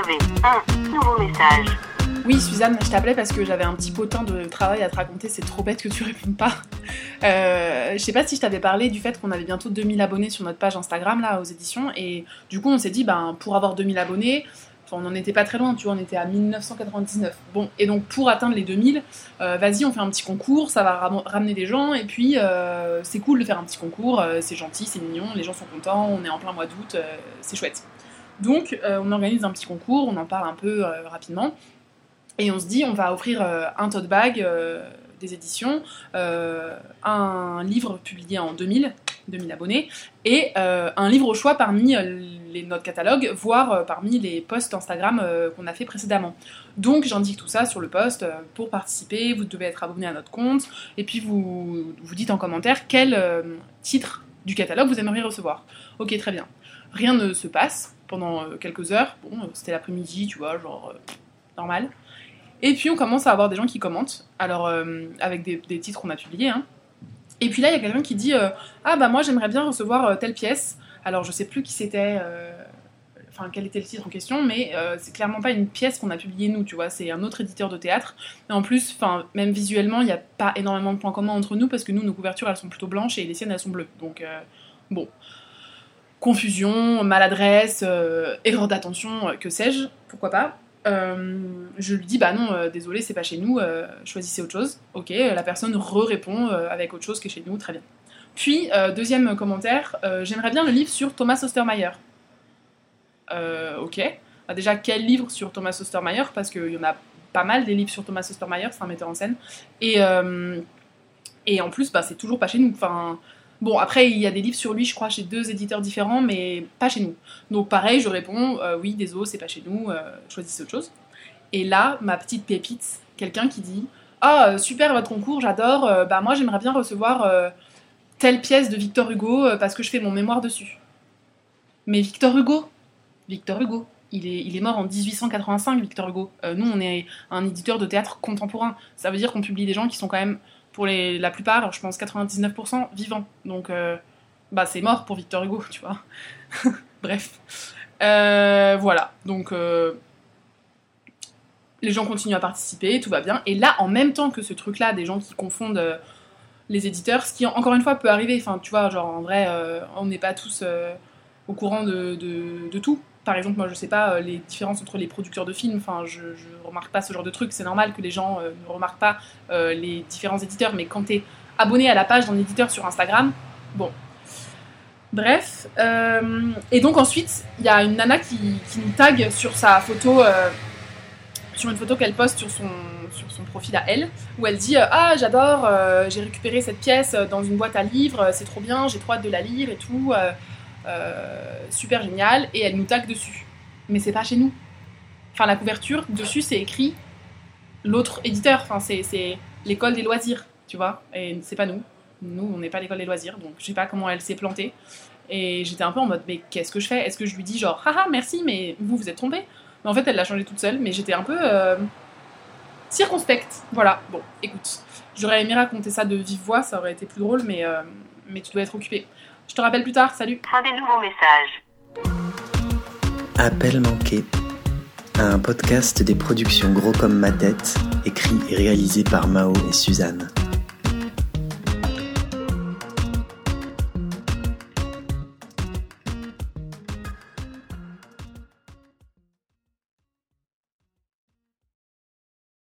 un nouveau message. Oui, Suzanne, je t'appelais parce que j'avais un petit potin de travail à te raconter. C'est trop bête que tu répondes pas. Euh, je sais pas si je t'avais parlé du fait qu'on avait bientôt 2000 abonnés sur notre page Instagram, là, aux éditions. Et du coup, on s'est dit, ben, pour avoir 2000 abonnés, on n'en était pas très loin, tu vois, on était à 1999. Bon, et donc pour atteindre les 2000, euh, vas-y, on fait un petit concours, ça va ramener des gens, et puis euh, c'est cool de faire un petit concours, c'est gentil, c'est mignon, les gens sont contents, on est en plein mois d'août, c'est chouette. Donc on organise un petit concours, on en parle un peu rapidement, et on se dit, on va offrir un tote bag des éditions, un livre publié en 2000, 2000 abonnés, et euh, un livre au choix parmi euh, les, notre catalogue, voire euh, parmi les posts Instagram qu'on a fait précédemment. Donc j'indique tout ça sur le post pour participer, vous devez être abonné à notre compte, et puis vous, vous dites en commentaire quel titre du catalogue vous aimeriez recevoir. Ok, très bien. Rien ne se passe pendant quelques heures, bon, c'était l'après-midi, tu vois, genre normal. Et puis on commence à avoir des gens qui commentent, alors avec des, titres qu'on a publiés, hein, et puis là, il y a quelqu'un qui dit euh, Ah, bah moi, j'aimerais bien recevoir euh, telle pièce. Alors, je sais plus qui c'était, euh, enfin, quel était le titre en question, mais c'est clairement pas une pièce qu'on a publiée nous, tu vois. C'est un autre éditeur de théâtre. Et en plus, enfin, même visuellement, il n'y a pas énormément de points communs entre nous parce que nous, nos couvertures, elles sont plutôt blanches et les siennes, elles sont bleues. Donc, bon. Confusion, maladresse, erreur d'attention, que sais-je, pourquoi pas. Euh, je lui dis bah non, euh, désolé, c'est pas chez nous, euh, choisissez autre chose. Ok, la personne re-répond avec autre chose que chez nous, très bien. Puis, deuxième commentaire, j'aimerais bien le livre sur Thomas Ostermeyer. ok. Bah, déjà, quel livre sur Thomas Ostermeyer Parce qu'il y en a pas mal des livres sur Thomas Ostermeyer, c'est un metteur en scène. Et, et en plus, bah, c'est toujours pas chez nous. Bon, après, il y a des livres sur lui, je crois, chez deux éditeurs différents, mais pas chez nous. Donc, pareil, je réponds euh, oui, désolé, c'est pas chez nous, euh, choisissez autre chose. Et là, ma petite pépite, quelqu'un qui dit Ah, super votre concours, j'adore, bah moi j'aimerais bien recevoir telle pièce de Victor Hugo parce que je fais mon mémoire dessus. Mais Victor Hugo Victor Hugo il est, il est, mort en 1885, Victor Hugo. nous, on est un éditeur de théâtre contemporain. Ça veut dire qu'on publie des gens qui sont quand même pour la plupart, je pense 99% vivants. Donc, euh, bah, c'est mort pour Victor Hugo, tu vois. Bref. Euh, voilà. Donc, euh, les gens continuent à participer, tout va bien. Et là, en même temps que ce truc-là, des gens qui confondent les éditeurs, ce qui, encore une fois, peut arriver. Enfin, tu vois, genre, en vrai, on n'est pas tous au courant de, tout par exemple, moi je sais pas les différences entre les producteurs de films, enfin je, je remarque pas ce genre de trucs, c'est normal que les gens ne remarquent pas les différents éditeurs, mais quand tu abonné à la page d'un éditeur sur Instagram, bon. Bref, et donc ensuite il y a une nana qui, qui, nous tag sur sa photo, sur une photo qu'elle poste sur son, sur son profil à elle, où elle dit Ah j'adore, j'ai récupéré cette pièce dans une boîte à livres, c'est trop bien, j'ai trop hâte de la lire et tout. Euh, super génial, et elle nous tag dessus. Mais c'est pas chez nous. Enfin, la couverture, dessus, c'est écrit l'autre éditeur. Enfin, c'est l'école des loisirs, tu vois. Et c'est pas nous. Nous, on n'est pas l'école des loisirs, donc je sais pas comment elle s'est plantée. Et j'étais un peu en mode, mais qu'est-ce que je fais? Est-ce que je lui dis genre, haha, merci, mais vous, vous êtes trompé Mais en fait, elle l'a changé toute seule, mais j'étais un peu euh, circonspecte. Voilà, bon, écoute. J'aurais aimé raconter ça de vive voix, ça aurait été plus drôle, mais, euh, mais tu dois être occupé. Je te rappelle plus tard, salut. Fin des nouveaux messages. Appel manqué. Un podcast des productions Gros comme ma tête, écrit et réalisé par Mao et Suzanne.